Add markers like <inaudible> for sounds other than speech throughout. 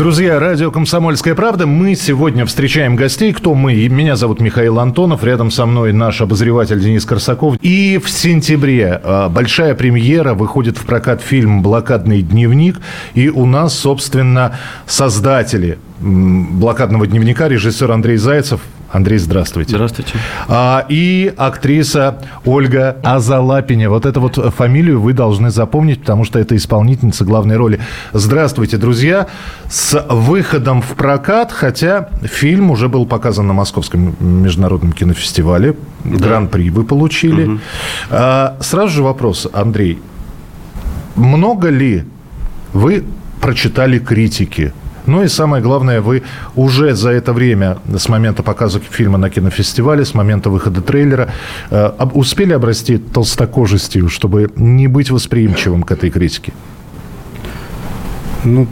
Друзья, радио «Комсомольская правда». Мы сегодня встречаем гостей. Кто мы? Меня зовут Михаил Антонов. Рядом со мной наш обозреватель Денис Корсаков. И в сентябре а, большая премьера. Выходит в прокат фильм «Блокадный дневник». И у нас, собственно, создатели блокадного дневника, режиссер Андрей Зайцев. Андрей, здравствуйте. Здравствуйте. А, и актриса Ольга Азалапиня. Вот эту вот фамилию вы должны запомнить, потому что это исполнительница главной роли. Здравствуйте, друзья. С выходом в прокат, хотя фильм уже был показан на Московском международном кинофестивале. Да. Гран-при вы получили. Угу. А, сразу же вопрос, Андрей. Много ли вы прочитали критики ну и самое главное, вы уже за это время, с момента показа фильма на кинофестивале, с момента выхода трейлера, э, успели обрасти толстокожестью, чтобы не быть восприимчивым к этой критике? Ну,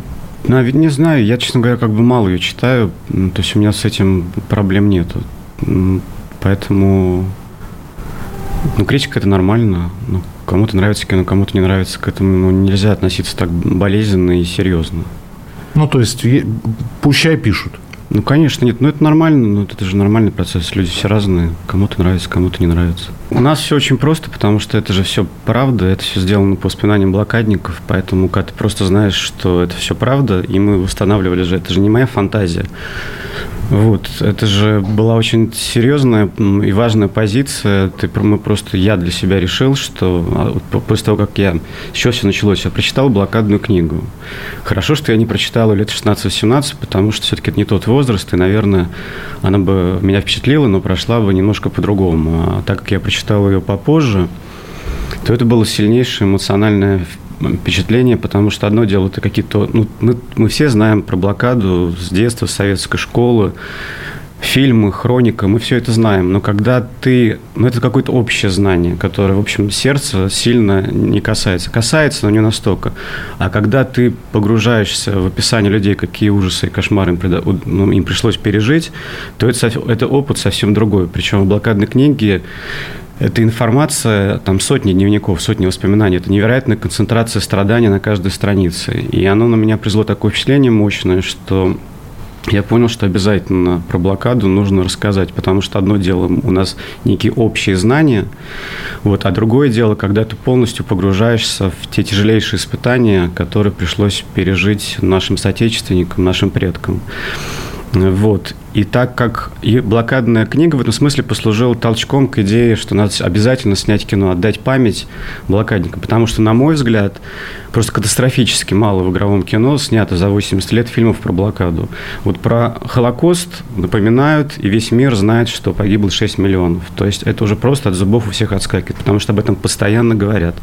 не знаю, я, честно говоря, как бы мало ее читаю, то есть у меня с этим проблем нет. Поэтому, ну, критика это нормально. Ну, кому-то нравится кино, кому-то не нравится. К этому ну, нельзя относиться так болезненно и серьезно. Ну, то есть, пущай пишут. Ну, конечно, нет. Ну, это нормально. Ну, это же нормальный процесс. Люди все разные. Кому-то нравится, кому-то не нравится. У нас все очень просто, потому что это же все правда. Это все сделано по воспоминаниям блокадников. Поэтому, когда ты просто знаешь, что это все правда, и мы восстанавливали же, это же не моя фантазия. Вот, это же была очень серьезная и важная позиция. Ты, мы просто, я для себя решил, что а, после того, как я, с чего все началось, я прочитал блокадную книгу. Хорошо, что я не прочитал лет 16-17, потому что все-таки это не тот возраст, и, наверное, она бы меня впечатлила, но прошла бы немножко по-другому. А так как я прочитал ее попозже, то это было сильнейшее эмоциональное впечатление, потому что одно дело, это какие-то... Ну, мы, мы все знаем про блокаду с детства, с советской школы, фильмы, хроника, мы все это знаем. Но когда ты... Ну, это какое-то общее знание, которое, в общем, сердце сильно не касается. Касается, но не настолько. А когда ты погружаешься в описание людей, какие ужасы и кошмары им, ну, им пришлось пережить, то это, это опыт совсем другой. Причем в блокадной книге это информация, там сотни дневников, сотни воспоминаний. Это невероятная концентрация страданий на каждой странице. И оно на меня произвело такое впечатление мощное, что я понял, что обязательно про блокаду нужно рассказать, потому что одно дело у нас некие общие знания, вот, а другое дело, когда ты полностью погружаешься в те тяжелейшие испытания, которые пришлось пережить нашим соотечественникам, нашим предкам. Вот. И так как блокадная книга в этом смысле послужила толчком к идее, что надо обязательно снять кино, отдать память блокадникам. Потому что, на мой взгляд, просто катастрофически мало в игровом кино снято за 80 лет фильмов про блокаду. Вот про Холокост напоминают, и весь мир знает, что погибло 6 миллионов. То есть это уже просто от зубов у всех отскакивает, потому что об этом постоянно говорят.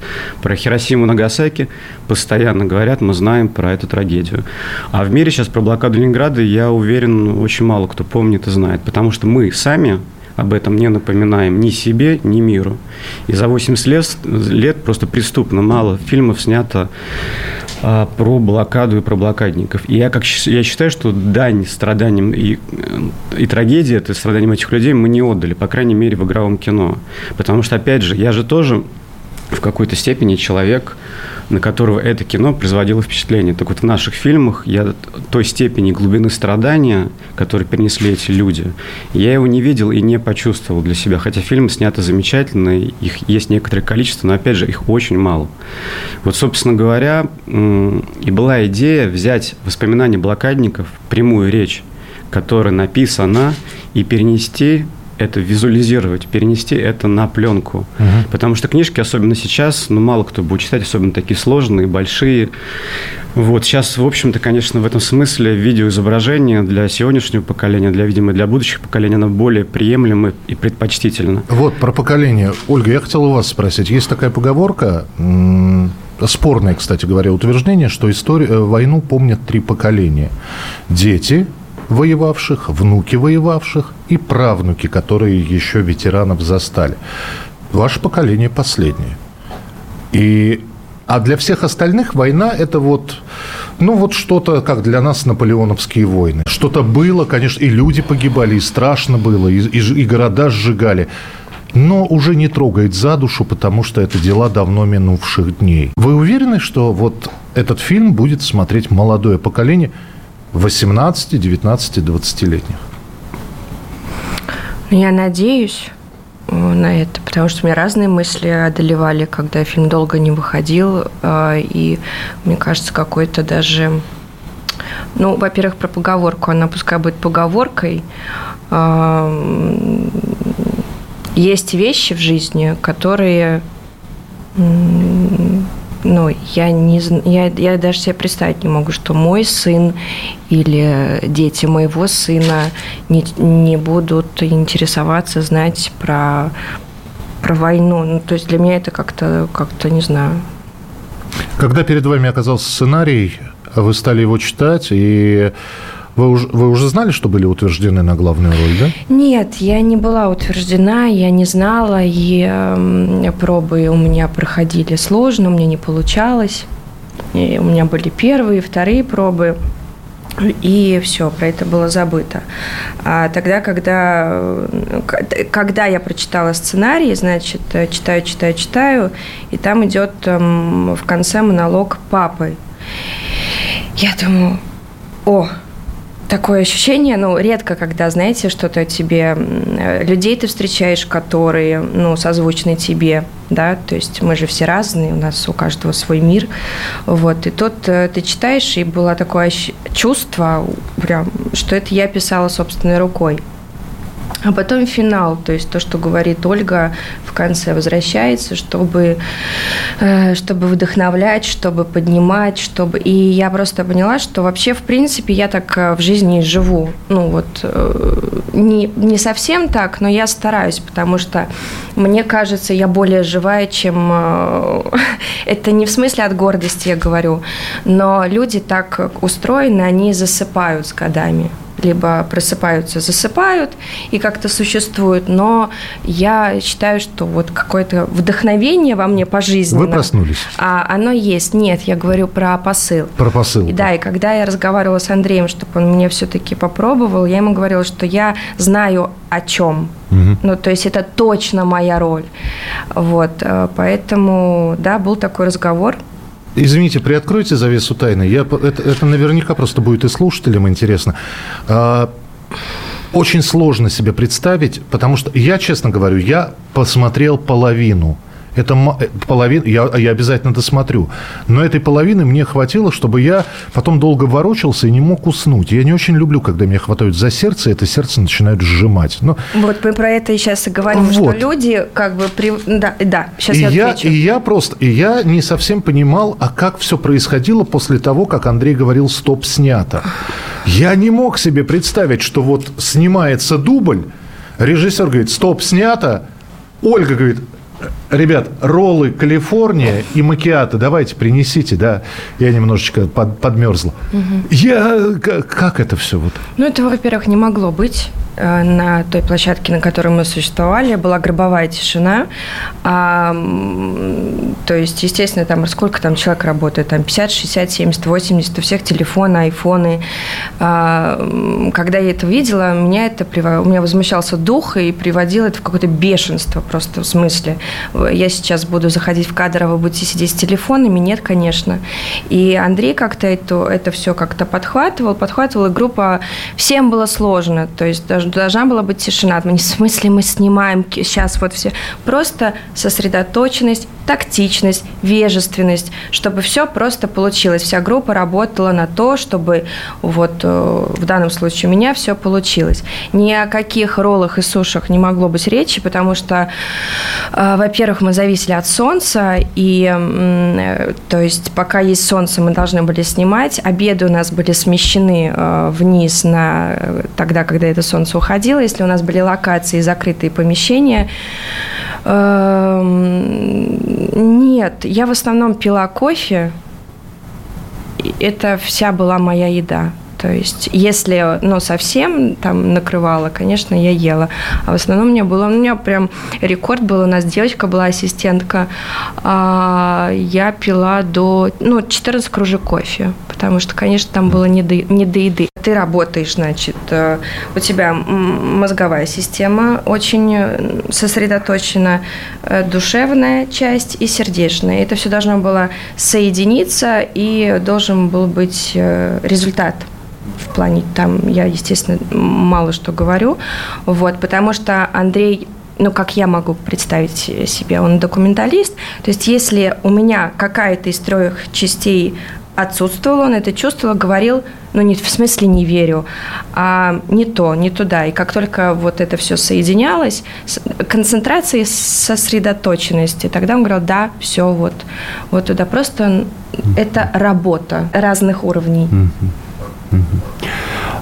Про Хиросиму Нагасаки постоянно говорят, мы знаем про эту трагедию. А в мире сейчас про блокаду Ленинграда, я уверен, очень мало кто помнит и знает, потому что мы сами об этом не напоминаем ни себе, ни миру. И за 80 лет, лет просто преступно мало фильмов снято а, про блокаду и про блокадников. И я, как, я считаю, что дань страданиям и, и трагедии, это страданиям этих людей мы не отдали, по крайней мере, в игровом кино. Потому что, опять же, я же тоже в какой-то степени человек, на которого это кино производило впечатление. Так вот, в наших фильмах я той степени глубины страдания, которые перенесли эти люди, я его не видел и не почувствовал для себя. Хотя фильмы сняты замечательно, их есть некоторое количество, но, опять же, их очень мало. Вот, собственно говоря, и была идея взять воспоминания блокадников, прямую речь, которая написана, и перенести это визуализировать, перенести это на пленку. Угу. Потому что книжки, особенно сейчас, ну, мало кто будет читать, особенно такие сложные, большие. Вот сейчас, в общем-то, конечно, в этом смысле видеоизображение для сегодняшнего поколения, для, видимо, для будущих поколений, оно более приемлемо и предпочтительно. Вот, про поколение. Ольга, я хотел у вас спросить. Есть такая поговорка, спорное, кстати говоря, утверждение, что историю, э, войну помнят три поколения. Дети, воевавших, внуки воевавших и правнуки, которые еще ветеранов застали. Ваше поколение последнее. И, а для всех остальных война – это вот ну, вот что-то, как для нас, наполеоновские войны. Что-то было, конечно, и люди погибали, и страшно было, и, и, и города сжигали но уже не трогает за душу, потому что это дела давно минувших дней. Вы уверены, что вот этот фильм будет смотреть молодое поколение 18, 19, 20-летних? Я надеюсь э, на это, потому что у меня разные мысли одолевали, когда фильм долго не выходил, э, и мне кажется, какой-то даже... Ну, во-первых, про поговорку, она пускай будет поговоркой, э, есть вещи в жизни, которые ну, я, не, я, я даже себе представить не могу, что мой сын или дети моего сына не, не будут интересоваться, знать про, про войну. Ну, то есть для меня это как-то, как-то не знаю. Когда перед вами оказался сценарий, вы стали его читать, и вы уже, вы уже знали, что были утверждены на главную роль, да? Нет, я не была утверждена, я не знала, и э, пробы у меня проходили сложно, у меня не получалось. И у меня были первые, вторые пробы. И все, про это было забыто. А тогда, когда, э, когда я прочитала сценарий, значит, э, читаю, читаю, читаю, и там идет эм, в конце монолог папы. Я думаю, о, такое ощущение, ну, редко, когда, знаете, что-то тебе, людей ты встречаешь, которые, ну, созвучны тебе, да, то есть мы же все разные, у нас у каждого свой мир, вот, и тут э, ты читаешь, и было такое чувство, прям, что это я писала собственной рукой, а потом финал, то есть то, что говорит Ольга в конце, возвращается, чтобы, э, чтобы вдохновлять, чтобы поднимать, чтобы... И я просто поняла, что вообще, в принципе, я так э, в жизни живу. Ну вот, э, не, не совсем так, но я стараюсь, потому что мне кажется, я более живая, чем... <laughs> Это не в смысле от гордости я говорю, но люди так устроены, они засыпают с годами либо просыпаются, засыпают и как-то существуют, но я считаю, что вот какое-то вдохновение во мне по жизни. Вы проснулись? А оно есть. Нет, я говорю про посыл. Про посыл. Да, и когда я разговаривала с Андреем, чтобы он мне все-таки попробовал, я ему говорила, что я знаю о чем. Угу. Ну, то есть это точно моя роль. Вот, э, поэтому, да, был такой разговор. Извините, приоткройте завесу тайны. Я, это, это наверняка просто будет и слушателям интересно. А, очень сложно себе представить, потому что я, честно говорю, я посмотрел половину это э, половина, я, я обязательно досмотрю. Но этой половины мне хватило, чтобы я потом долго ворочался и не мог уснуть. Я не очень люблю, когда меня хватают за сердце, и это сердце начинает сжимать. Но... Вот мы про это и сейчас и говорим, вот. что люди как бы... При... Да, да, сейчас и я, я И я просто... И я не совсем понимал, а как все происходило после того, как Андрей говорил «стоп, снято». Я не мог себе представить, что вот снимается дубль, режиссер говорит «стоп, снято», Ольга говорит, Ребят, роллы Калифорния и макиаты давайте принесите, да. Я немножечко под, подмерзла. Угу. Я как это все вот? Ну это, во-первых, не могло быть. Э, на той площадке, на которой мы существовали, была гробовая тишина. А, то есть, естественно, там сколько там человек работает? Там 50, 60, 70, 80, у всех телефоны, айфоны. А, когда я это видела, меня это у меня возмущался дух и приводило это в какое-то бешенство просто в смысле. Я сейчас буду заходить в кадр, а вы будете сидеть с телефонами? Нет, конечно. И Андрей как-то это, это все как-то подхватывал, подхватывал, и группа... Всем было сложно. То есть даже должна была быть тишина. В смысле мы снимаем сейчас вот все. Просто сосредоточенность, тактичность, вежественность, чтобы все просто получилось. Вся группа работала на то, чтобы вот э, в данном случае у меня все получилось. Ни о каких роллах и сушах не могло быть речи, потому что, э, во-первых, мы зависели от солнца, и э, то есть пока есть солнце, мы должны были снимать. Обеды у нас были смещены вниз на тогда, когда это солнце уходило. Если у нас были локации, закрытые помещения, эм, нет, я в основном пила кофе. Это вся была моя еда. То есть, если, ну, совсем там накрывала, конечно, я ела. А в основном меня было, у меня прям рекорд был, у нас девочка была ассистентка, а я пила до, ну, 14 кружек кофе, потому что, конечно, там было не до, не до еды. Ты работаешь, значит, э, у тебя мозговая система очень сосредоточена, э, душевная часть и сердечная. Это все должно было соединиться, и должен был быть э, результат в плане там я, естественно, мало что говорю, вот, потому что Андрей ну, как я могу представить себе, он документалист. То есть, если у меня какая-то из трех частей отсутствовала, он это чувствовал, говорил, ну, не в смысле не верю, а не то, не туда. И как только вот это все соединялось, концентрация и сосредоточенности, тогда он говорил, да, все, вот, вот туда. Просто это работа разных уровней.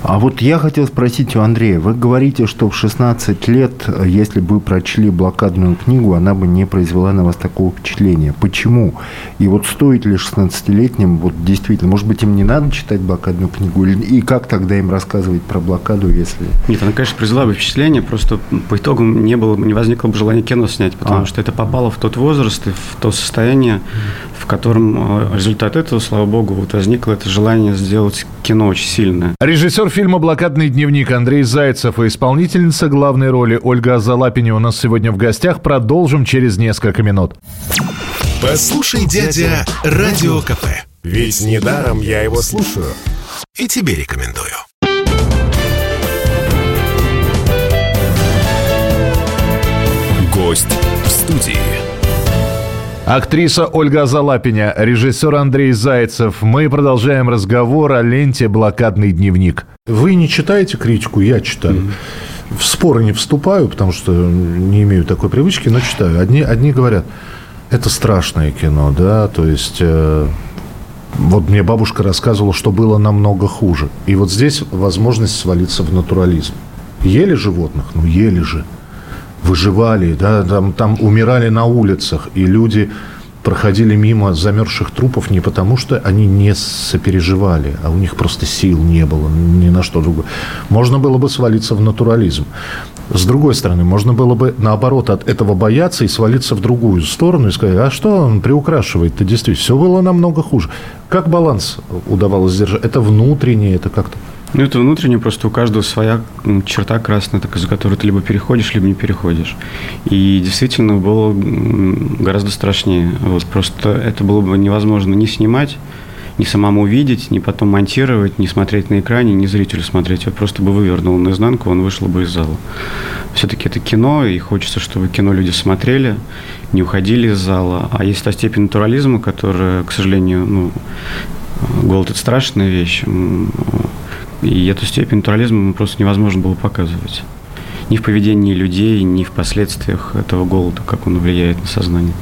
А вот я хотел спросить у Андрея. Вы говорите, что в 16 лет, если бы вы прочли блокадную книгу, она бы не произвела на вас такого впечатления. Почему? И вот стоит ли 16-летним, вот действительно, может быть, им не надо читать блокадную книгу? И как тогда им рассказывать про блокаду, если... Нет, она, конечно, произвела бы впечатление, просто по итогам не, было, не возникло бы желания кино снять, потому а. что это попало в тот возраст и в то состояние, в котором э, результат этого, слава богу, вот возникло это желание сделать кино очень сильное. Режиссер фильма «Блокадный дневник» Андрей Зайцев и исполнительница главной роли Ольга Залапини у нас сегодня в гостях. Продолжим через несколько минут. Послушай, дядя, Радио КП. Ведь недаром я его слушаю. И тебе рекомендую. Гость в студии. Актриса Ольга Залапиня, режиссер Андрей Зайцев. Мы продолжаем разговор о ленте «Блокадный дневник». Вы не читаете критику, я читаю. Mm-hmm. В споры не вступаю, потому что не имею такой привычки, но читаю. Одни, одни говорят, это страшное кино, да, то есть... Э, вот мне бабушка рассказывала, что было намного хуже. И вот здесь возможность свалиться в натурализм. Ели животных? Ну, ели же выживали, да, там, там умирали на улицах, и люди проходили мимо замерзших трупов не потому, что они не сопереживали, а у них просто сил не было ни на что другое. Можно было бы свалиться в натурализм. С другой стороны, можно было бы, наоборот, от этого бояться и свалиться в другую сторону и сказать, а что он приукрашивает-то действительно? Все было намного хуже. Как баланс удавалось держать? Это внутреннее, это как-то... Ну, это внутренне, просто у каждого своя черта красная, так, за которую ты либо переходишь, либо не переходишь. И действительно было гораздо страшнее. Вот, просто это было бы невозможно не снимать, ни самому видеть, ни потом монтировать, ни смотреть на экране, ни зрителю смотреть. Я просто бы вывернул наизнанку, он вышел бы из зала. Все-таки это кино, и хочется, чтобы кино люди смотрели, не уходили из зала. А есть та степень натурализма, которая, к сожалению, ну, голод – это страшная вещь. И эту степень натурализма просто невозможно было показывать. Ни в поведении людей, ни в последствиях этого голода, как он влияет на сознание.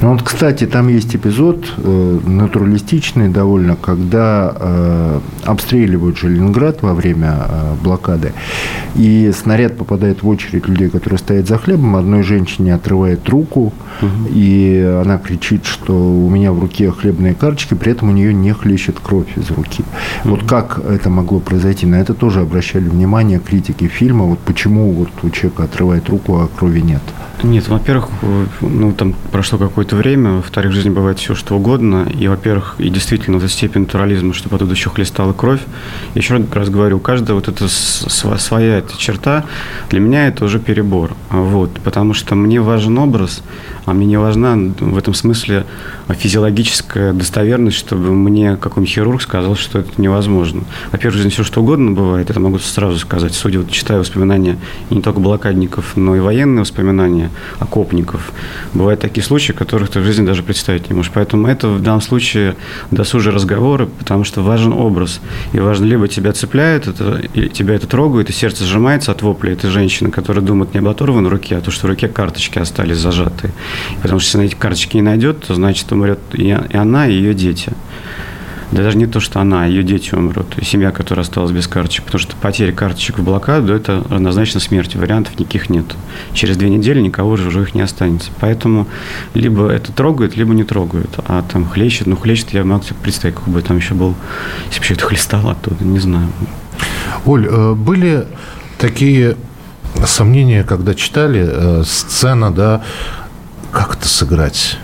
Ну вот, кстати, там есть эпизод э, натуралистичный довольно, когда э, обстреливают же Ленинград во время э, блокады, и снаряд попадает в очередь людей, которые стоят за хлебом, одной женщине отрывает руку, угу. и она кричит, что у меня в руке хлебные карточки, при этом у нее не хлещет кровь из руки. Угу. Вот как это могло произойти? На это тоже обращали внимание критики фильма, вот почему вот у человека отрывает руку, а крови нет. Нет, во-первых, ну там прошло какое-то время, во-вторых, в жизни бывает все что угодно, и, во-первых, и действительно, эта степень натурализма, чтобы оттуда еще хлестала кровь. Еще раз говорю, у каждого вот эта своя эта черта, для меня это уже перебор, вот, потому что мне важен образ, а мне не важна в этом смысле физиологическая достоверность, чтобы мне какой-нибудь хирург сказал, что это невозможно. Во-первых, в жизни все что угодно бывает, это могу сразу сказать. Судя, вот читая воспоминания не только блокадников, но и военные воспоминания окопников, бывают такие случаи, которых ты в жизни даже представить не можешь. Поэтому это в данном случае досужие разговоры, потому что важен образ. И важно, либо тебя цепляет, это, и тебя это трогает, и сердце сжимается от вопля этой женщины, которая думает не об оторванной руке, а то, что в руке карточки остались зажатые. Потому что если она эти карточки не найдет, то значит умрет и она, и ее дети. Да даже не то, что она, а ее дети умрут, и семья, которая осталась без карточек. Потому что потеря карточек в блокаду – это равнозначно смерти. Вариантов никаких нет. Через две недели никого же живых не останется. Поэтому либо это трогает, либо не трогают. А там хлещет, ну хлещет, я могу себе представить, как бы там еще был, если бы еще это хлестало оттуда, не знаю. Оль, э, были такие сомнения, когда читали э, сцена, да, как это сыграть?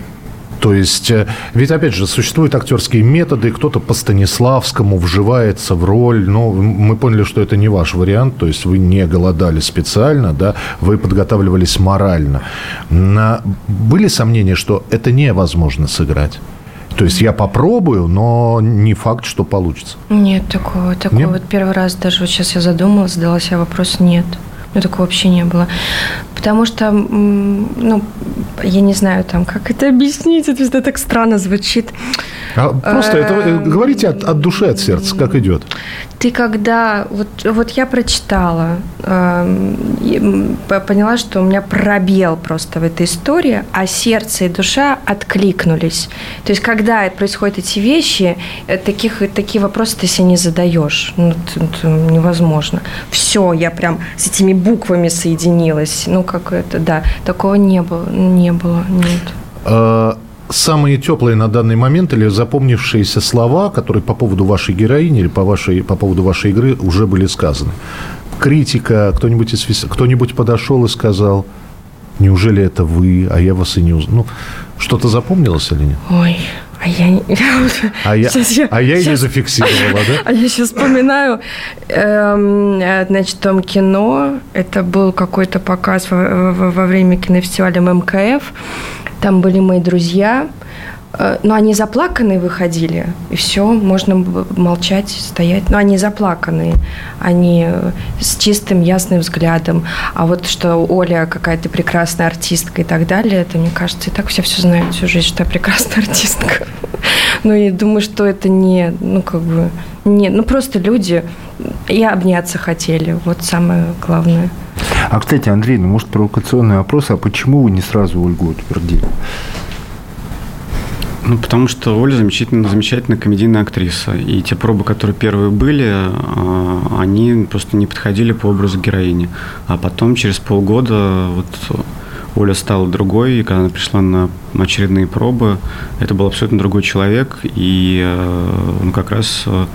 То есть, э, ведь, опять же, существуют актерские методы, кто-то по Станиславскому вживается в роль, но мы поняли, что это не ваш вариант, то есть вы не голодали специально, да, вы подготавливались морально. На... Были сомнения, что это невозможно сыграть? То есть я попробую, но не факт, что получится. Нет, такого, такого. Нет? Вот первый раз даже вот сейчас я задумалась, задала себе вопрос, нет. Ну, такого вообще не было. Потому что, ну, я не знаю, там, как это объяснить, это всегда так странно звучит. А просто это э, говорите от, от души, от сердца, как идет. Ты когда... Вот, вот я прочитала, э, поняла, что у меня пробел просто в этой истории, а сердце и душа откликнулись. То есть, когда происходят эти вещи, э, таких, такие вопросы ты себе не задаешь. Ну, это, это невозможно. Все, я прям с этими буквами соединилась. Ну, как это, да. Такого не было. Не было, нет. Самые теплые на данный момент или запомнившиеся слова, которые по поводу вашей героини или по, вашей, по поводу вашей игры уже были сказаны? Критика, кто-нибудь, из, кто-нибудь подошел и сказал, неужели это вы, а я вас и не узнал. Ну, что-то запомнилось или нет? Ой, а я, а я, я, а я сейчас, не зафиксировала, да? <laughs> А я сейчас вспоминаю, эм, значит, там кино, это был какой-то показ во, во, во время кинофестиваля МКФ, там были мои друзья, э, но они заплаканные выходили, и все, можно молчать, стоять. Но они заплаканные, они э, с чистым, ясным взглядом. А вот что Оля какая-то прекрасная артистка и так далее, это, мне кажется, и так все все знают всю жизнь, что я прекрасная <laughs> артистка. Ну, и думаю, что это не, ну, как бы, не, ну, просто люди и обняться хотели. Вот самое главное. А, кстати, Андрей, ну, может, провокационный вопрос, а почему вы не сразу Ольгу утвердили? Ну, потому что Оля замечательная, замечательная комедийная актриса. И те пробы, которые первые были, а, они просто не подходили по образу героини. А потом, через полгода, вот Оля стала другой, и когда она пришла на очередные пробы, это был абсолютно другой человек, и ну, как раз э,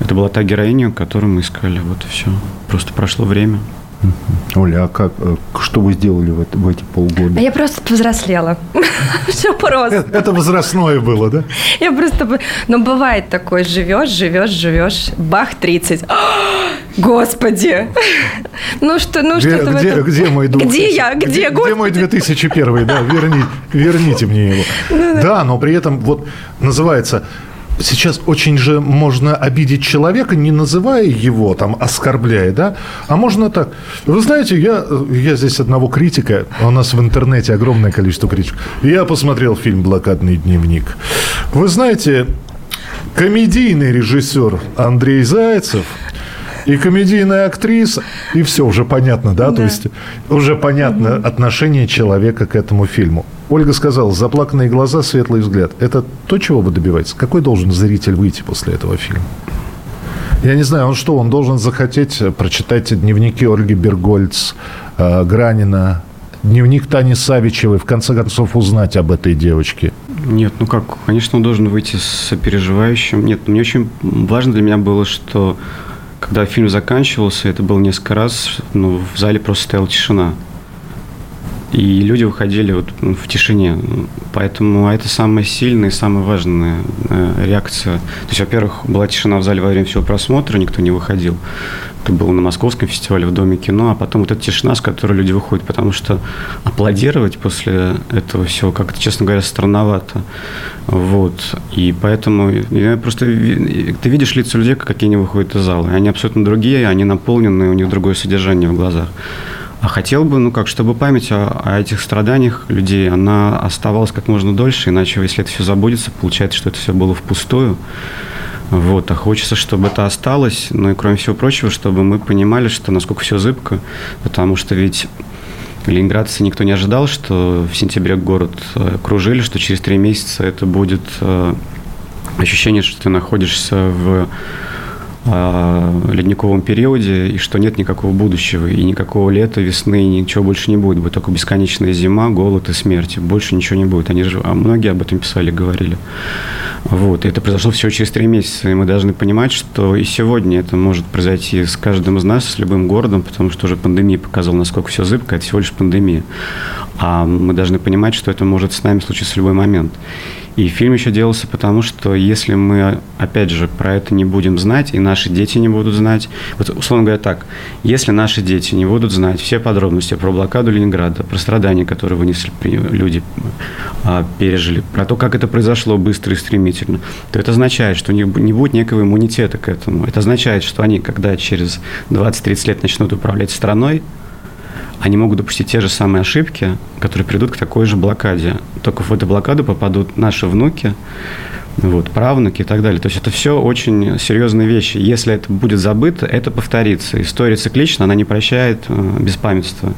это была та героиня, которую мы искали. Вот и все. Просто прошло время. Оля, а как, э, что вы сделали в, это, в эти полгода? А я просто повзрослела. <laughs> Все просто. Это возрастное было, да? Я просто... Но ну, бывает такое, живешь, живешь, живешь, бах, 30. <gasps> Господи! <laughs> Ну что, ну что где, где, мой дух? Где я? Где, где, где мой 2001? Да, верни, верните мне его. <laughs> Ну да, но при этом вот называется сейчас очень же можно обидеть человека, не называя его, там, оскорбляя, да? А можно так. Вы знаете, я, я здесь одного критика, у нас в интернете огромное количество критиков. Я посмотрел фильм «Блокадный дневник». Вы знаете, комедийный режиссер Андрей Зайцев – и комедийная актриса, и все уже понятно, да? да. То есть уже понятно угу. отношение человека к этому фильму. Ольга сказала, заплаканные глаза, светлый взгляд. Это то, чего вы добиваетесь? Какой должен зритель выйти после этого фильма? Я не знаю, он что, он должен захотеть прочитать дневники Ольги Бергольц, э, Гранина, дневник Тани Савичевой, в конце концов узнать об этой девочке? Нет, ну как, конечно, он должен выйти с сопереживающим. Нет, мне очень важно для меня было, что когда фильм заканчивался, это было несколько раз, ну, в зале просто стояла тишина. И люди выходили вот в тишине. Поэтому это самая сильная и самая важная э, реакция. То есть, во-первых, была тишина в зале во время всего просмотра, никто не выходил. Это было на Московском фестивале в Доме кино, а потом вот эта тишина, с которой люди выходят, потому что аплодировать после этого всего как-то, честно говоря, странновато. Вот. И поэтому я просто ты видишь лица людей, какие они выходят из зала. Они абсолютно другие, они наполнены, у них другое содержание в глазах. А хотел бы, ну как, чтобы память о, о этих страданиях людей, она оставалась как можно дольше, иначе, если это все забудется, получается, что это все было впустую. Вот, а хочется, чтобы это осталось, ну и кроме всего прочего, чтобы мы понимали, что насколько все зыбко, потому что ведь ленинградцы никто не ожидал, что в сентябре город э, кружили, что через три месяца это будет э, ощущение, что ты находишься в ледниковом периоде, и что нет никакого будущего, и никакого лета, весны, ничего больше не будет. Будет только бесконечная зима, голод и смерть. Больше ничего не будет. Они же, а многие об этом писали, говорили. Вот. И это произошло всего через три месяца, и мы должны понимать, что и сегодня это может произойти с каждым из нас, с любым городом, потому что уже пандемия показала, насколько все зыбко, это всего лишь пандемия. А мы должны понимать, что это может с нами случиться в любой момент. И фильм еще делался потому, что если мы, опять же, про это не будем знать, и наши дети не будут знать, вот условно говоря так, если наши дети не будут знать все подробности про блокаду Ленинграда, про страдания, которые вынесли люди, а, пережили, про то, как это произошло быстро и стремительно, то это означает, что у них не будет некого иммунитета к этому. Это означает, что они, когда через 20-30 лет начнут управлять страной, они могут допустить те же самые ошибки, которые придут к такой же блокаде. Только в эту блокаду попадут наши внуки, вот, правнуки и так далее. То есть это все очень серьезные вещи. Если это будет забыто, это повторится. История циклична, она не прощает э, беспамятства.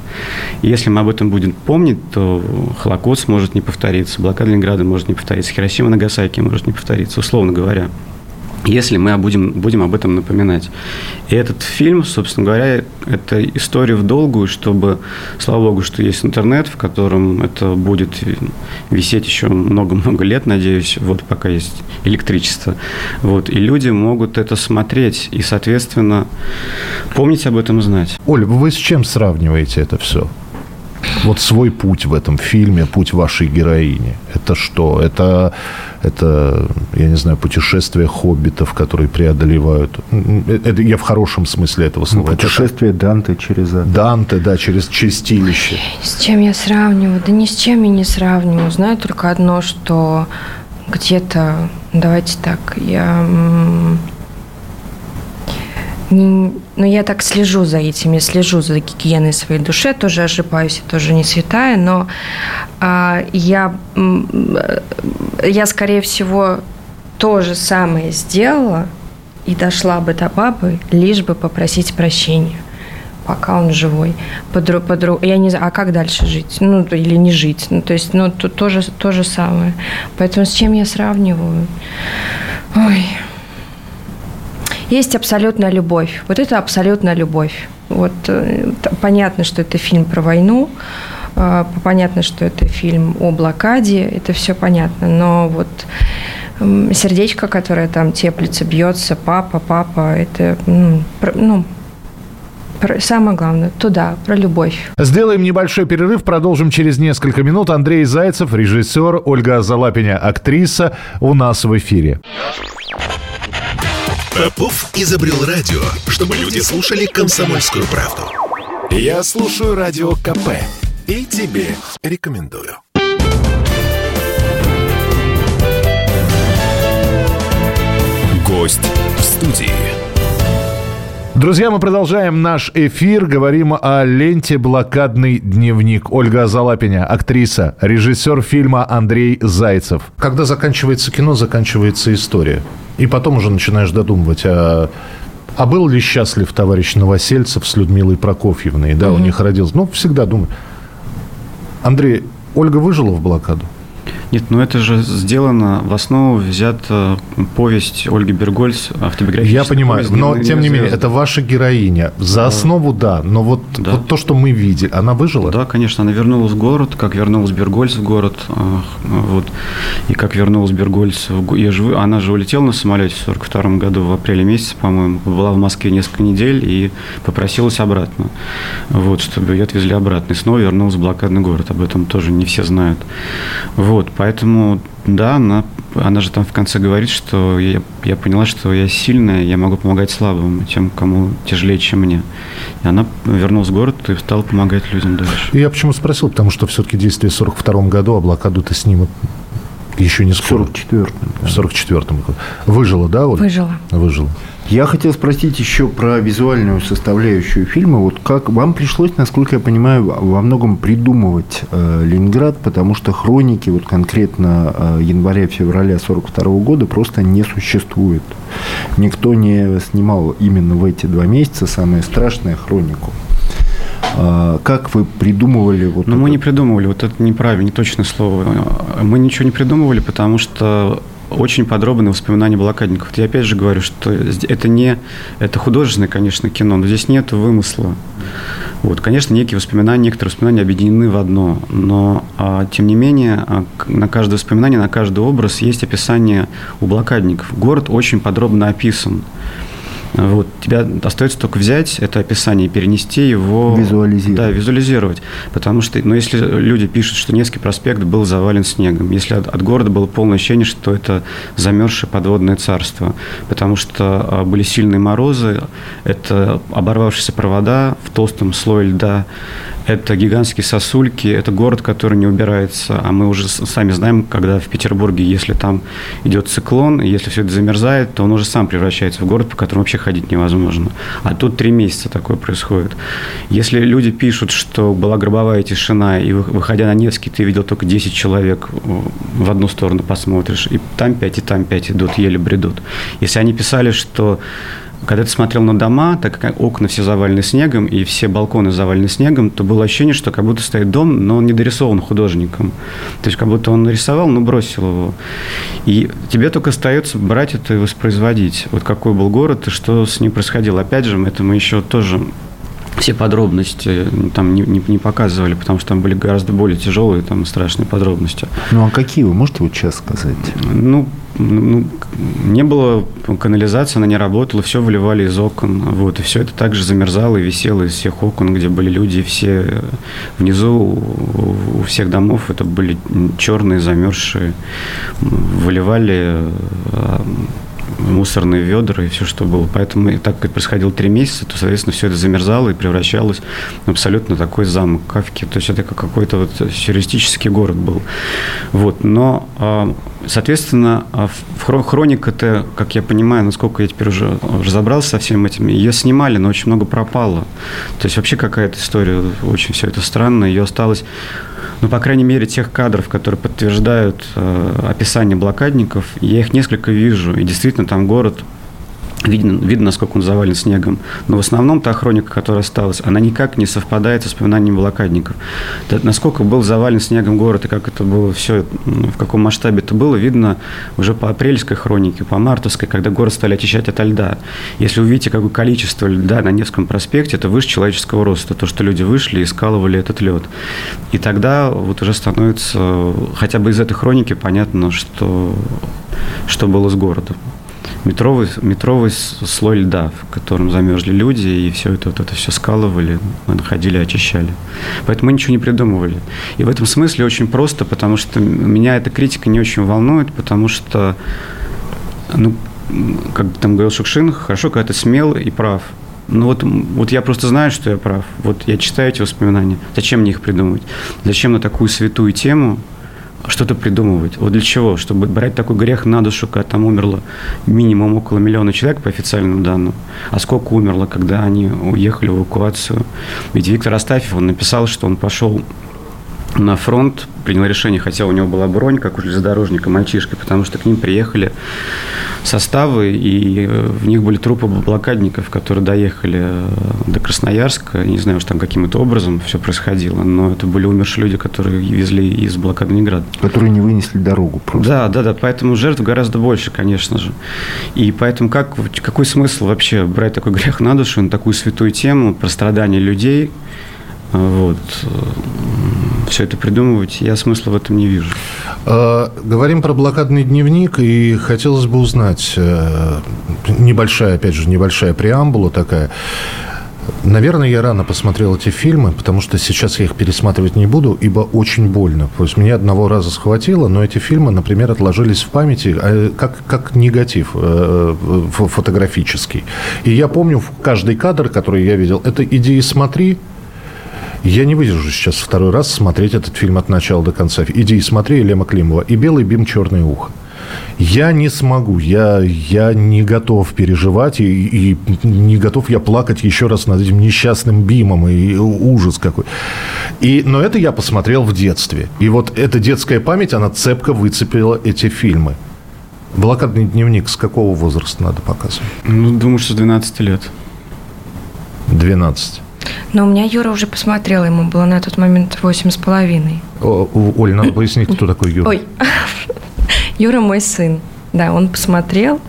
И если мы об этом будем помнить, то Холокост может не повториться, блокада Ленинграда может не повториться, Хиросима Нагасаки может не повториться, условно говоря если мы будем, будем об этом напоминать. И этот фильм, собственно говоря, это история в долгую, чтобы, слава богу, что есть интернет, в котором это будет висеть еще много-много лет, надеюсь, вот пока есть электричество. Вот, и люди могут это смотреть и, соответственно, помнить об этом знать. Оль, вы с чем сравниваете это все? Вот свой путь в этом фильме, путь вашей героини. Это что? Это, это я не знаю, путешествие хоббитов, которые преодолевают. Это я в хорошем смысле этого слова. Ну, путешествие это, Данте через ад. Данте, да, через чистилище. С чем я сравниваю? Да ни с чем я не сравниваю. Знаю только одно, что где-то, давайте так, я не, но я так слежу за этим, я слежу за гигиеной своей души, тоже ошибаюсь, я тоже не святая, но а, я, я, скорее всего, то же самое сделала и дошла бы до папы, лишь бы попросить прощения пока он живой. Подруг, подруг, я не знаю, а как дальше жить? Ну, или не жить. Ну, то есть, ну, то, то, же, то же самое. Поэтому с чем я сравниваю? Ой, есть абсолютная любовь. Вот это абсолютная любовь. Вот э, понятно, что это фильм про войну, э, понятно, что это фильм о блокаде, это все понятно, но вот сердечко, которое там теплится, бьется, папа, папа, это, ну, ну Самое главное, туда, про любовь. Сделаем небольшой перерыв, продолжим через несколько минут. Андрей Зайцев, режиссер, Ольга Залапиня, актриса, у нас в эфире. Попов изобрел радио, чтобы люди слушали комсомольскую правду. Я слушаю радио КП и тебе рекомендую. Гость в студии. Друзья, мы продолжаем наш эфир. Говорим о ленте «Блокадный дневник». Ольга Залапиня, актриса, режиссер фильма Андрей Зайцев. Когда заканчивается кино, заканчивается история. И потом уже начинаешь додумывать, а, а был ли счастлив товарищ Новосельцев с Людмилой Прокофьевной? Да, mm-hmm. у них родился. Ну, всегда думаю. Андрей, Ольга выжила в блокаду? Нет, ну это же сделано, в основу взята повесть Ольги Бергольц, автобиографическая Я понимаю, повесть, но тем не менее, это ваша героиня. За основу да, но вот, да. вот то, что мы видели, она выжила? Да, конечно, она вернулась в город, как вернулась Бергольц в город, вот, и как вернулась Бергольц, в, я же, она же улетела на самолете в 42 году, в апреле месяце, по-моему, была в Москве несколько недель и попросилась обратно, вот, чтобы ее отвезли обратно, и снова вернулась в блокадный город, об этом тоже не все знают, вот, Поэтому, да, она, она же там в конце говорит, что я, я поняла, что я сильная, я могу помогать слабым, тем, кому тяжелее, чем мне. И она вернулась в город и стала помогать людям дальше. И я почему спросил, потому что все-таки действие в 42 году, а блокаду-то снимут еще не скоро. В 44-м. Да. В 44-м. Выжила, да, Оля? Выжила. Выжила. Я хотел спросить еще про визуальную составляющую фильма. Вот как вам пришлось, насколько я понимаю, во многом придумывать э, Ленинград, потому что хроники вот конкретно э, января-февраля 42 года просто не существует. Никто не снимал именно в эти два месяца самое страшное хронику. А, как вы придумывали вот Ну, мы не придумывали, вот это неправильно, не точное слово. Мы ничего не придумывали, потому что очень подробные воспоминания блокадников. Я опять же говорю, что это не это художественное, конечно, кино, но здесь нет вымысла. Вот, конечно, некие воспоминания, некоторые воспоминания объединены в одно, но а, тем не менее а, на каждое воспоминание, на каждый образ есть описание у блокадников. Город очень подробно описан. Вот. Тебя остается только взять это описание и перенести его... Визуализировать. Да, визуализировать. Потому что, ну, если люди пишут, что Невский проспект был завален снегом, если от, от города было полное ощущение, что это замерзшее подводное царство, потому что а, были сильные морозы, это оборвавшиеся провода в толстом слое льда, это гигантские сосульки, это город, который не убирается. А мы уже сами знаем, когда в Петербурге, если там идет циклон, если все это замерзает, то он уже сам превращается в город, по которому вообще ходить невозможно. А тут три месяца такое происходит. Если люди пишут, что была гробовая тишина, и выходя на Невский, ты видел только 10 человек в одну сторону посмотришь, и там 5, и там 5 идут, еле бредут. Если они писали, что когда ты смотрел на дома, так как окна все завалены снегом и все балконы завалены снегом, то было ощущение, что как будто стоит дом, но он не дорисован художником. То есть как будто он нарисовал, но бросил его. И тебе только остается брать это и воспроизводить. Вот какой был город и что с ним происходило. Опять же, это мы еще тоже все подробности там не, не, не показывали, потому что там были гораздо более тяжелые, там страшные подробности. Ну а какие вы можете вот сейчас сказать? Ну, ну, не было канализации, она не работала, все выливали из окон, вот, и все это также замерзало и висело из всех окон, где были люди, все внизу у всех домов это были черные, замерзшие, выливали а, мусорные ведра и все, что было. Поэтому, так как происходило три месяца, то, соответственно, все это замерзало и превращалось в абсолютно такой замок Кавки. То есть это как какой-то вот сюрреалистический город был. Вот. Но, соответственно, а, хроника-то, как я понимаю, насколько я теперь уже разобрался со всем этим, ее снимали, но очень много пропало. То есть вообще какая-то история, очень все это странно. Ее осталось ну, по крайней мере, тех кадров, которые подтверждают э, описание блокадников, я их несколько вижу. И действительно, там город Видно, видно, насколько он завален снегом. Но в основном та хроника, которая осталась, она никак не совпадает с воспоминаниями блокадников. Да, насколько был завален снегом город и как это было все, в каком масштабе это было, видно уже по апрельской хронике, по мартовской, когда город стали очищать от льда. Если увидите, какое количество льда на Невском проспекте, это выше человеческого роста, то, что люди вышли и скалывали этот лед. И тогда вот уже становится, хотя бы из этой хроники понятно, что, что было с городом метровый, метровый слой льда, в котором замерзли люди, и все это, вот это все скалывали, находили, очищали. Поэтому мы ничего не придумывали. И в этом смысле очень просто, потому что меня эта критика не очень волнует, потому что, ну, как там говорил Шукшин, хорошо, когда ты смел и прав. Ну вот, вот я просто знаю, что я прав. Вот я читаю эти воспоминания. Зачем мне их придумывать? Зачем на такую святую тему что-то придумывать. Вот для чего? Чтобы брать такой грех на душу, когда там умерло минимум около миллиона человек по официальным данным. А сколько умерло, когда они уехали в эвакуацию? Ведь Виктор Астафьев, он написал, что он пошел на фронт, принял решение, хотя у него была бронь, как у железнодорожника, мальчишка, потому что к ним приехали составы, и э, в них были трупы блокадников, которые доехали э, до Красноярска. не знаю, что там каким-то образом все происходило, но это были умершие люди, которые везли из блокады Ленинграда. Которые не вынесли дорогу просто. Да, да, да, поэтому жертв гораздо больше, конечно же. И поэтому как, какой смысл вообще брать такой грех на душу, на такую святую тему, про страдания людей, вот. Все это придумывать, я смысла в этом не вижу. А, говорим про блокадный дневник, и хотелось бы узнать, э, небольшая, опять же, небольшая преамбула такая. Наверное, я рано посмотрел эти фильмы, потому что сейчас я их пересматривать не буду, ибо очень больно. То есть меня одного раза схватило, но эти фильмы, например, отложились в памяти э, как, как негатив э, фотографический. И я помню каждый кадр, который я видел, это «иди и смотри», я не выдержу сейчас второй раз смотреть этот фильм от начала до конца. Иди и смотри Лема Климова. И «Белый бим, черное ухо». Я не смогу, я, я не готов переживать и, и не готов я плакать еще раз над этим несчастным Бимом и ужас какой. И, но это я посмотрел в детстве. И вот эта детская память, она цепко выцепила эти фильмы. Блокадный дневник с какого возраста надо показывать? Ну, думаю, что с 12 лет. 12. Но у меня Юра уже посмотрел, ему было на тот момент восемь с половиной. Оль, надо пояснить, кто такой Юра. Ой, <laughs> Юра мой сын. Да, он посмотрел,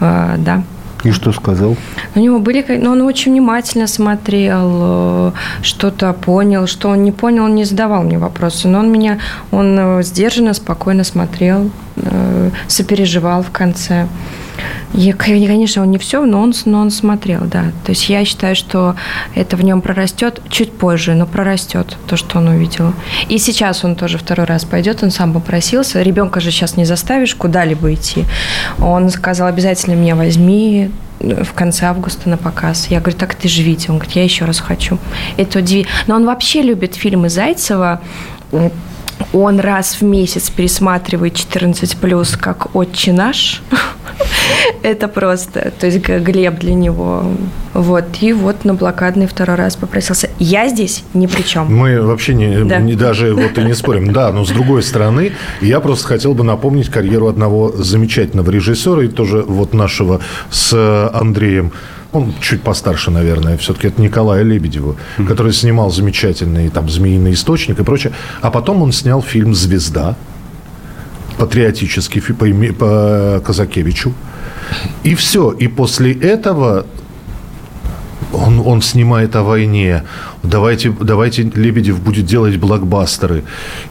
э, да. И что сказал? У него были, ну, он очень внимательно смотрел, э, что-то понял, что он не понял, он не задавал мне вопросы, но он меня, он э, сдержанно, спокойно смотрел, сопереживал в конце. Я, конечно, он не все, но он, но он смотрел, да. То есть я считаю, что это в нем прорастет чуть позже, но прорастет то, что он увидел. И сейчас он тоже второй раз пойдет, он сам попросился. Ребенка же сейчас не заставишь куда-либо идти. Он сказал, обязательно меня возьми, в конце августа на показ. Я говорю, так ты же видел. Он говорит, я еще раз хочу. Это удивительно. Но он вообще любит фильмы Зайцева он раз в месяц пересматривает 14 плюс как отче наш. <laughs> Это просто, то есть Глеб для него. Вот, и вот на блокадный второй раз попросился. Я здесь ни при чем. Мы вообще не, да. не даже вот и не спорим. Да, но с другой стороны, я просто хотел бы напомнить карьеру одного замечательного режиссера и тоже вот нашего с Андреем он чуть постарше, наверное, все-таки это Николая Лебедева, mm-hmm. который снимал замечательный там «Змеиный источник» и прочее. А потом он снял фильм «Звезда», патриотический по, по Казакевичу. И все. И после этого он, он снимает о войне. Давайте, давайте Лебедев будет делать блокбастеры.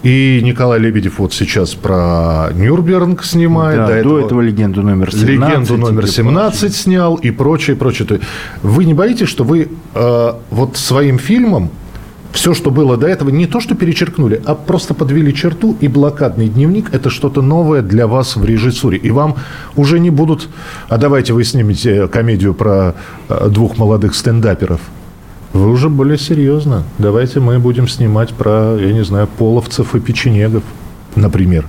И Николай Лебедев вот сейчас про Нюрнберг снимает. Да, до, этого, до этого легенду номер 17. Легенду номер 17 снял и прочее, прочее. Вы не боитесь, что вы э, вот своим фильмом все, что было до этого, не то, что перечеркнули, а просто подвели черту, и блокадный дневник – это что-то новое для вас в режиссуре. И вам уже не будут, а давайте вы снимете комедию про э, двух молодых стендаперов. Вы уже более серьезно. Давайте мы будем снимать про, я не знаю, половцев и печенегов, например.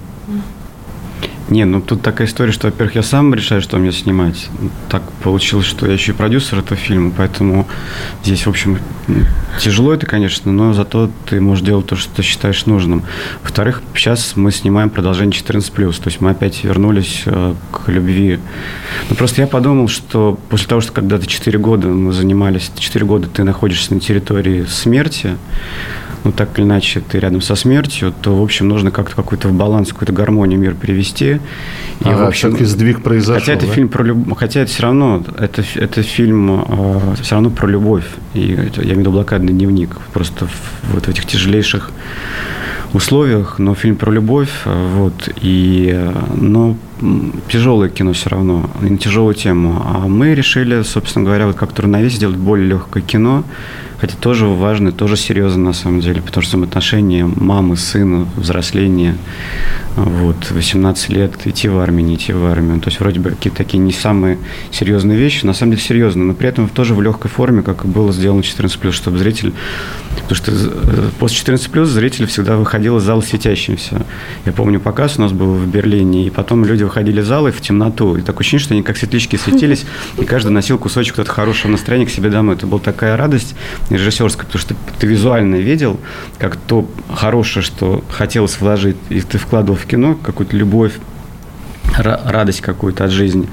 Не, ну тут такая история, что, во-первых, я сам решаю, что мне снимать. Так получилось, что я еще и продюсер этого фильма, поэтому здесь, в общем, тяжело это, конечно, но зато ты можешь делать то, что ты считаешь нужным. Во-вторых, сейчас мы снимаем продолжение 14+, то есть мы опять вернулись э, к любви. Ну, просто я подумал, что после того, что когда-то 4 года мы занимались, 4 года ты находишься на территории смерти, ну, так или иначе, ты рядом со смертью, то, в общем, нужно как-то какой-то в баланс, какую-то гармонию мир привести. И, ага, в общем, все-таки сдвиг произошел, Хотя это да? фильм про любовь, хотя это все равно, это, это фильм э, все равно про любовь. И это, я имею в виду блокадный дневник. Просто в, вот в этих тяжелейших условиях, но фильм про любовь, вот, и, но тяжелое кино все равно, на тяжелую тему. А мы решили, собственно говоря, вот как турновес сделать более легкое кино, Хотя тоже важно, тоже серьезно на самом деле, потому что взаимоотношения мамы, сына, взросление, вот, 18 лет, идти в армию, не идти в армию. То есть вроде бы какие-то такие не самые серьезные вещи, на самом деле серьезно, но при этом тоже в легкой форме, как и было сделано 14+, чтобы зритель Потому что э, после 14 плюс зритель всегда выходил из зала светящимся. Я помню, показ у нас был в Берлине, и потом люди выходили из зала в темноту. И такое ощущение, что они как светлячки светились, и каждый носил кусочек какого-то хорошего настроения к себе домой. Это была такая радость режиссерская, потому что ты визуально видел, как то хорошее, что хотелось вложить, и ты вкладывал в кино какую-то любовь, радость какую-то от жизни.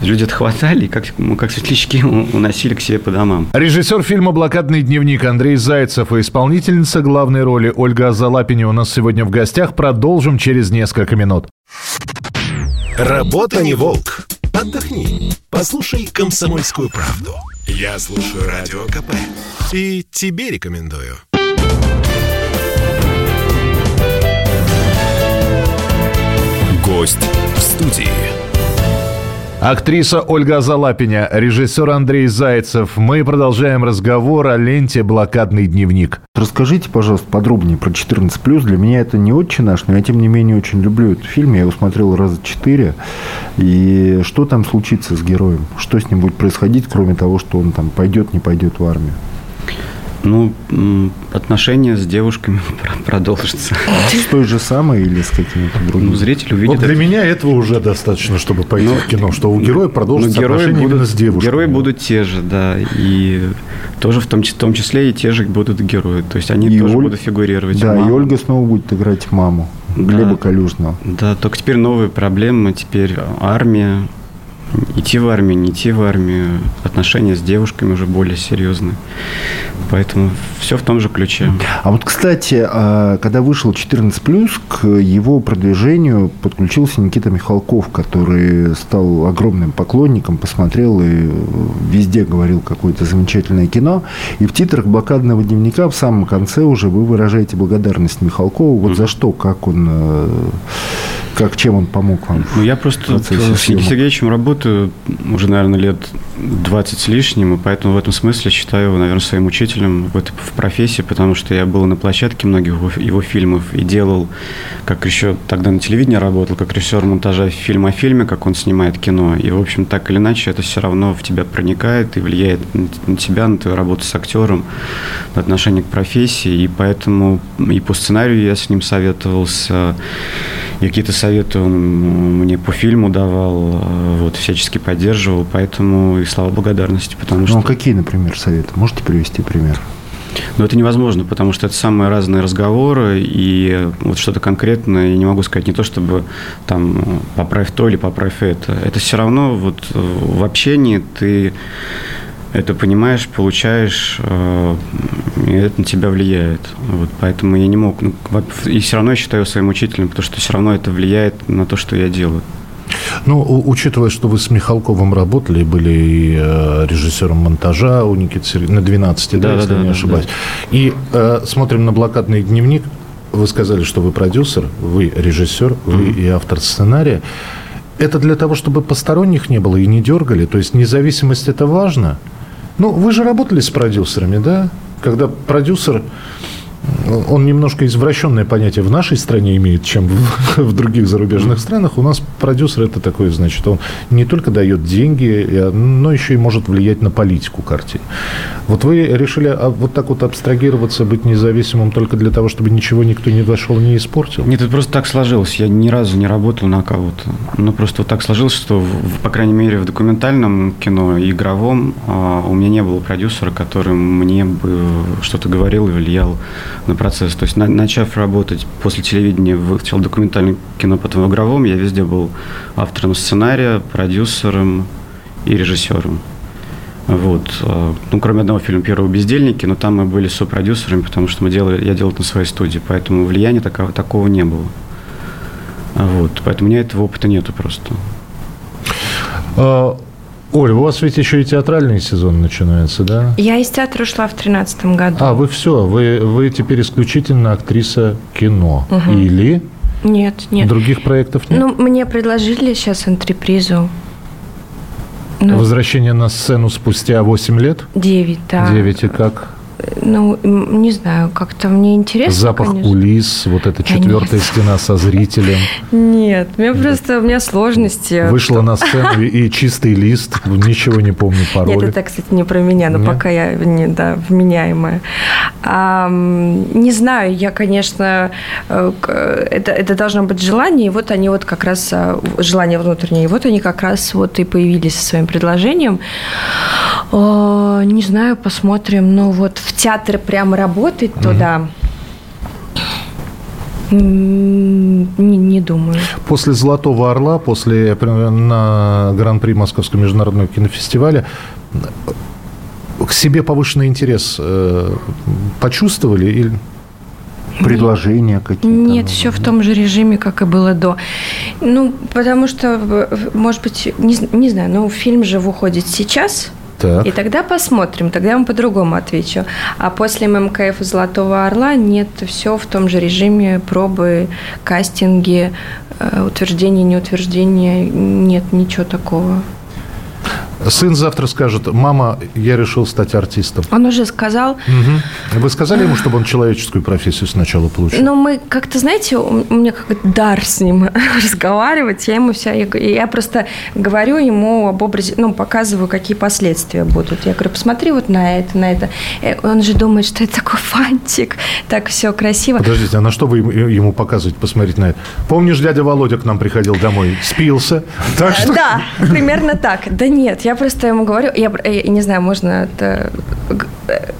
Люди отхватали и как, ну, как светлячки уносили к себе по домам. Режиссер фильма «Блокадный дневник» Андрей Зайцев и исполнительница главной роли Ольга Залапини у нас сегодня в гостях. Продолжим через несколько минут. Работа не волк. Отдохни. Послушай «Комсомольскую правду». Я слушаю Радио КП. И тебе рекомендую. Гость в студии. Актриса Ольга Залапиня, режиссер Андрей Зайцев. Мы продолжаем разговор о ленте «Блокадный дневник». Расскажите, пожалуйста, подробнее про 14+. Для меня это не очень наш, но я, тем не менее, очень люблю этот фильм. Я его смотрел раза четыре. И что там случится с героем? Что с ним будет происходить, кроме того, что он там пойдет, не пойдет в армию? Ну, отношения с девушками <laughs> продолжатся. С той же самой или с какими-то другими? Ну, зритель увидит. Вот для меня этого уже достаточно, чтобы пойти ну, в кино, что у героя продолжится ну, отношения будут, именно с девушкой. Герои будут те же, да, и тоже в том, в том числе и те же будут герои, то есть они и тоже Оль... будут фигурировать. Да, маму. и Ольга снова будет играть маму. Глеба да, Калюжного. Да, только теперь новые проблемы, теперь армия, идти в армию, не идти в армию, отношения с девушками уже более серьезные. Поэтому все в том же ключе. А вот, кстати, а, когда вышел 14+, к его продвижению подключился Никита Михалков, который стал огромным поклонником, посмотрел и везде говорил какое-то замечательное кино. И в титрах блокадного дневника в самом конце уже вы выражаете благодарность Михалкову. Вот mm-hmm. за что, как он, э, как чем он помог вам? Ну, я просто с Никитой Сергеевичем работаю работаю уже, наверное, лет 20 с лишним, и поэтому в этом смысле считаю его, наверное, своим учителем в, в профессии, потому что я был на площадке многих его, его фильмов и делал, как еще тогда на телевидении работал, как режиссер монтажа фильма о фильме, как он снимает кино. И, в общем, так или иначе, это все равно в тебя проникает и влияет на тебя, на твою работу с актером, на отношение к профессии. И поэтому и по сценарию я с ним советовался, и какие-то советы он мне по фильму давал, вот, всячески поддерживал, поэтому и слова благодарности, потому ну, что... Ну, какие, например, советы? Можете привести пример? Но это невозможно, потому что это самые разные разговоры, и вот что-то конкретное я не могу сказать, не то чтобы там поправь то или поправь это. Это все равно вот в общении ты это понимаешь, получаешь, э, и это на тебя влияет. Вот, поэтому я не мог, ну, и все равно я считаю своим учителем, потому что все равно это влияет на то, что я делаю. Ну, учитывая, что вы с Михалковым работали, были и э, режиссером монтажа у Никиты Сергеевича, на 12, да, да если да, не да, ошибаюсь. Да. И э, смотрим на блокадный дневник. Вы сказали, что вы продюсер, вы режиссер, вы mm-hmm. и автор сценария. Это для того, чтобы посторонних не было и не дергали? То есть независимость – это важно? Ну, вы же работали с продюсерами, да? Когда продюсер он немножко извращенное понятие в нашей стране имеет, чем в, <laughs> в других зарубежных странах. У нас продюсер это такой, значит, он не только дает деньги, но еще и может влиять на политику картины. Вот вы решили а, вот так вот абстрагироваться, быть независимым только для того, чтобы ничего никто не вошел, не испортил? Нет, это просто так сложилось. Я ни разу не работал на кого-то. Ну, просто вот так сложилось, что, в, по крайней мере, в документальном кино, игровом, а, у меня не было продюсера, который мне бы что-то говорил и влиял на процесс. То есть, на, начав работать после телевидения в сначала документальном кино, потом в игровом, я везде был автором сценария, продюсером и режиссером. Вот. А, ну, кроме одного фильма «Первого бездельники», но там мы были сопродюсерами, потому что мы делали, я делал это на своей студии, поэтому влияния такого, такого не было. Вот. Поэтому у меня этого опыта нету просто. Оль, у вас ведь еще и театральный сезон начинается, да? Я из театра ушла в тринадцатом году. А, вы все, вы, вы теперь исключительно актриса кино. Угу. Или? Нет, нет. Других проектов нет? Ну, мне предложили сейчас антрепризу. Ну, Возвращение на сцену спустя 8 лет? 9, да. 9, и как? Ну, не знаю, как-то мне интересно. Запах конечно. кулис, вот эта четвертая Нет. стена со зрителем. Нет, у меня просто у меня сложности. Вышла на сцену и чистый лист, ничего не помню пароль. Нет, это, кстати, не про меня, но Нет? пока я не, да, вменяемая. А, не знаю, я, конечно, э, это, это должно быть желание, и вот они вот как раз, а, желание внутреннее, и вот они как раз вот и появились со своим предложением. Не знаю, посмотрим, но вот в театр прямо работать mm-hmm. туда. Не, не думаю. После «Золотого орла», после на Гран-при Московского международного кинофестиваля к себе повышенный интерес э, почувствовали или предложения какие-то? Нет, все в том же режиме, как и было до. Ну, потому что, может быть, не, не знаю, но фильм же выходит сейчас – так. И тогда посмотрим, тогда я вам по-другому отвечу. А после ММКФ Золотого Орла нет, все в том же режиме, пробы, кастинги, э, утверждение, неутверждение, нет ничего такого. Сын завтра скажет, мама, я решил стать артистом. Он уже сказал. Угу. Вы сказали ему, чтобы он человеческую профессию сначала получил? Ну, мы как-то, знаете, у меня как дар с ним <laughs> разговаривать. Я ему вся, я просто говорю ему об образе, ну, показываю, какие последствия будут. Я говорю, посмотри вот на это, на это. Э, он же думает, что это такой фантик, так все красиво. Подождите, а на что вы ему показываете, посмотреть на это? Помнишь, дядя Володя к нам приходил домой, спился? Так что... Да, <laughs> примерно так. Да нет, я просто ему говорю, я, я не знаю, можно это... Э,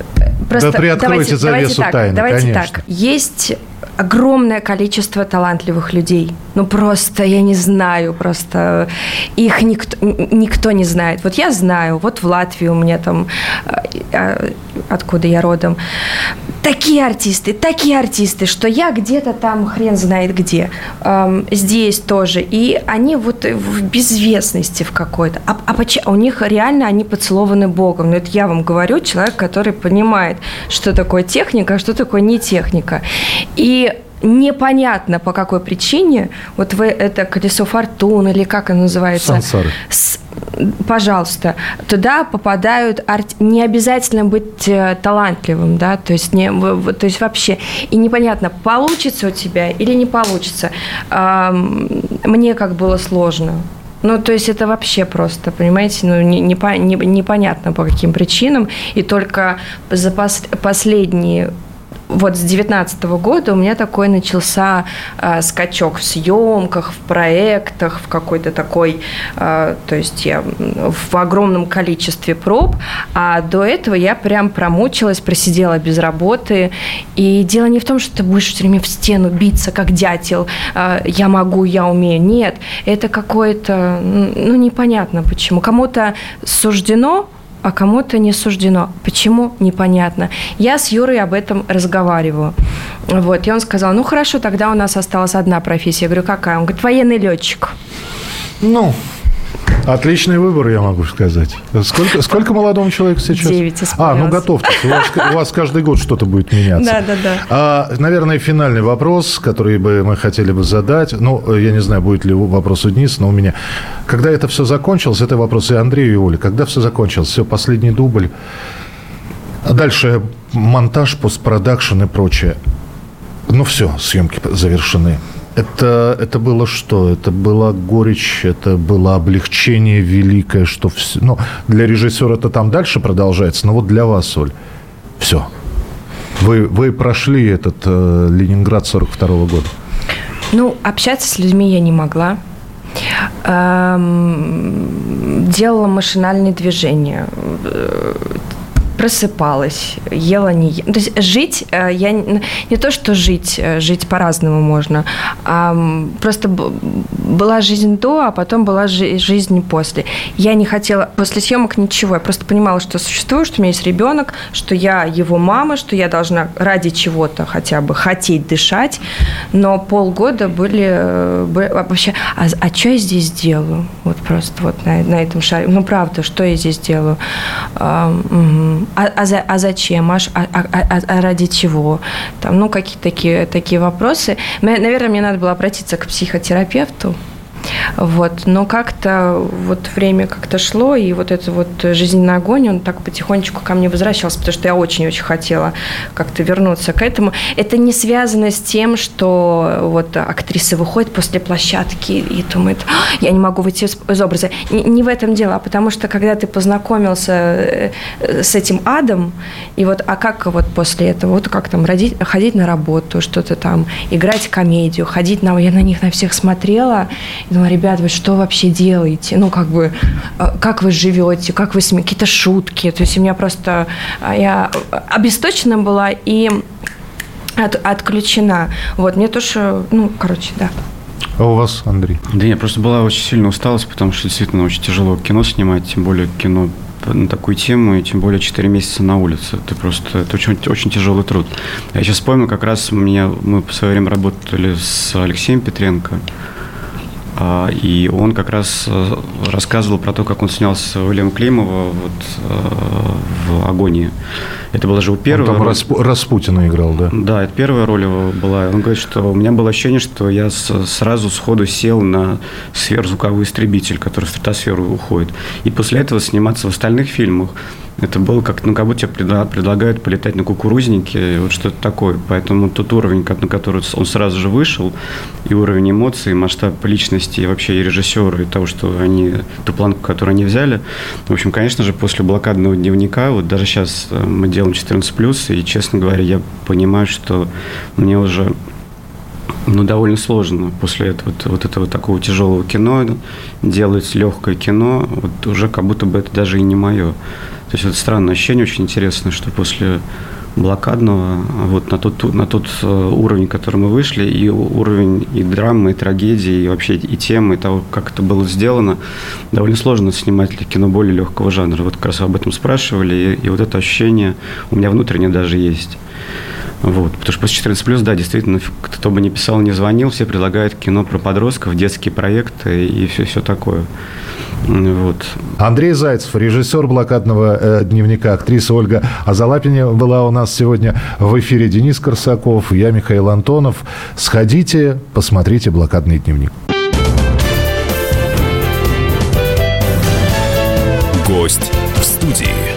просто да приоткройте давайте, завесу давайте тайны, Давайте конечно. так. Есть огромное количество талантливых людей. Ну, просто, я не знаю, просто их никто, никто не знает. Вот я знаю, вот в Латвии у меня там, э, э, откуда я родом, такие артисты, такие артисты, что я где-то там хрен знает где. Здесь тоже. И они вот в безвестности в какой-то. А, а почему? У них реально они поцелованы Богом. Но это я вам говорю, человек, который понимает, что такое техника, а что такое не техника. И непонятно по какой причине, вот вы это колесо фортуны или как оно называется? Сансары. С, пожалуйста, туда попадают арт... не обязательно быть э, талантливым, да, то есть не, то есть вообще и непонятно получится у тебя или не получится. Мне как было сложно. Ну, то есть это вообще просто, понимаете, ну, не, не, не, непонятно по каким причинам. И только за пос, последние вот с 2019 года у меня такой начался э, скачок в съемках, в проектах, в какой-то такой, э, то есть я в огромном количестве проб, а до этого я прям промучилась, просидела без работы. И дело не в том, что ты будешь все время в стену биться, как дятел, э, я могу, я умею. Нет, это какое-то, ну, непонятно почему. Кому-то суждено а кому-то не суждено. Почему? Непонятно. Я с Юрой об этом разговариваю. Вот, и он сказал, ну хорошо, тогда у нас осталась одна профессия. Я говорю, какая? Он говорит, военный летчик. Ну, Отличный выбор, я могу сказать. Сколько, сколько молодому человеку сейчас? Девять А, ну готовьтесь. У вас, у вас каждый год что-то будет меняться. Да, да, да. А, наверное, финальный вопрос, который бы мы хотели бы задать. Ну, я не знаю, будет ли вопрос у Дениса, но у меня. Когда это все закончилось, это вопрос и Андрею, и Оле. Когда все закончилось? Все, последний дубль. А дальше монтаж, постпродакшн и прочее. Ну все, съемки завершены. Это, это было что? Это была горечь, это было облегчение великое, что все... Ну, для режиссера это там дальше продолжается, но вот для вас, Оль, все. Вы, вы прошли этот э, Ленинград 42 -го года. Ну, общаться с людьми я не могла. Эм, делала машинальные движения просыпалась, ела, не ела. То есть жить, э, я не то, что жить, э, жить по-разному можно, а просто была жизнь до, а потом была жизнь после. Я не хотела после съемок ничего, я просто понимала, что существую, что у меня есть ребенок, что я его мама, что я должна ради чего-то хотя бы хотеть дышать, но полгода были, э, были вообще, а, а что я здесь делаю? Вот просто вот на, на этом шаре. Ну, правда, что я здесь делаю? А, угу а, а, за, а зачем, а, а, а, а ради чего, там, ну, какие-то такие, такие вопросы. Наверное, мне надо было обратиться к психотерапевту, вот. Но как-то вот время как-то шло, и вот этот вот жизненный огонь, он так потихонечку ко мне возвращался, потому что я очень-очень хотела как-то вернуться к этому. Это не связано с тем, что вот актриса выходит после площадки и думает, «А, я не могу выйти из образа. Не в этом дело, а потому что когда ты познакомился э, с этим адом, и вот, а как вот после этого, вот как там родить, ходить на работу, что-то там, играть комедию, ходить на... Я на них на всех смотрела, думаю, ребят, вы что вообще делаете? Ну, как бы, э, как вы живете, как вы с какие-то шутки. То есть у меня просто, а, я обесточена была и от, отключена. Вот, мне тоже, ну, короче, да. А у вас, Андрей? Да нет, просто была очень сильная усталость, потому что действительно очень тяжело кино снимать, тем более кино на такую тему, и тем более 4 месяца на улице. Это просто это очень, очень тяжелый труд. Я сейчас вспомнил, как раз у меня, мы в свое время работали с Алексеем Петренко, и он как раз э, рассказывал про то, как он снялся Уильям Климова вот, э, в «Агонии». Это была же у первого. Там Распу- Распутина играл, да? Да, это первая роль его была. Он говорит, что у меня было ощущение, что я сразу сходу сел на сверхзвуковой истребитель, который в стратосферу уходит. И после этого сниматься в остальных фильмах это было как, ну, как будто тебе предлагают полетать на кукурузнике, вот что-то такое. Поэтому тот уровень, на который он сразу же вышел, и уровень эмоций, и масштаб личности, и вообще и режиссера, и того, что они, ту планку, которую они взяли. В общем, конечно же, после блокадного дневника, вот даже сейчас э, мы делаем 14+, и, честно говоря, я понимаю, что мне уже ну, довольно сложно после этого, вот, вот этого такого тяжелого кино делать легкое кино, вот уже как будто бы это даже и не мое. То есть это странное ощущение, очень интересно, что после блокадного, вот на тот, на тот э, уровень, который мы вышли, и уровень и драмы, и трагедии, и вообще и темы, и того, как это было сделано, довольно сложно снимать для кино более легкого жанра. Вот как раз об этом спрашивали, и, и вот это ощущение у меня внутренне даже есть. Вот, потому что после 14 плюс, да, действительно, кто бы ни писал, не звонил, все предлагают кино про подростков, детские проекты и все, все такое. Вот. Андрей Зайцев, режиссер блокадного э, дневника, актриса Ольга Азалапиня была у нас сегодня в эфире. Денис Корсаков, я Михаил Антонов. Сходите, посмотрите блокадный дневник. Гость в студии.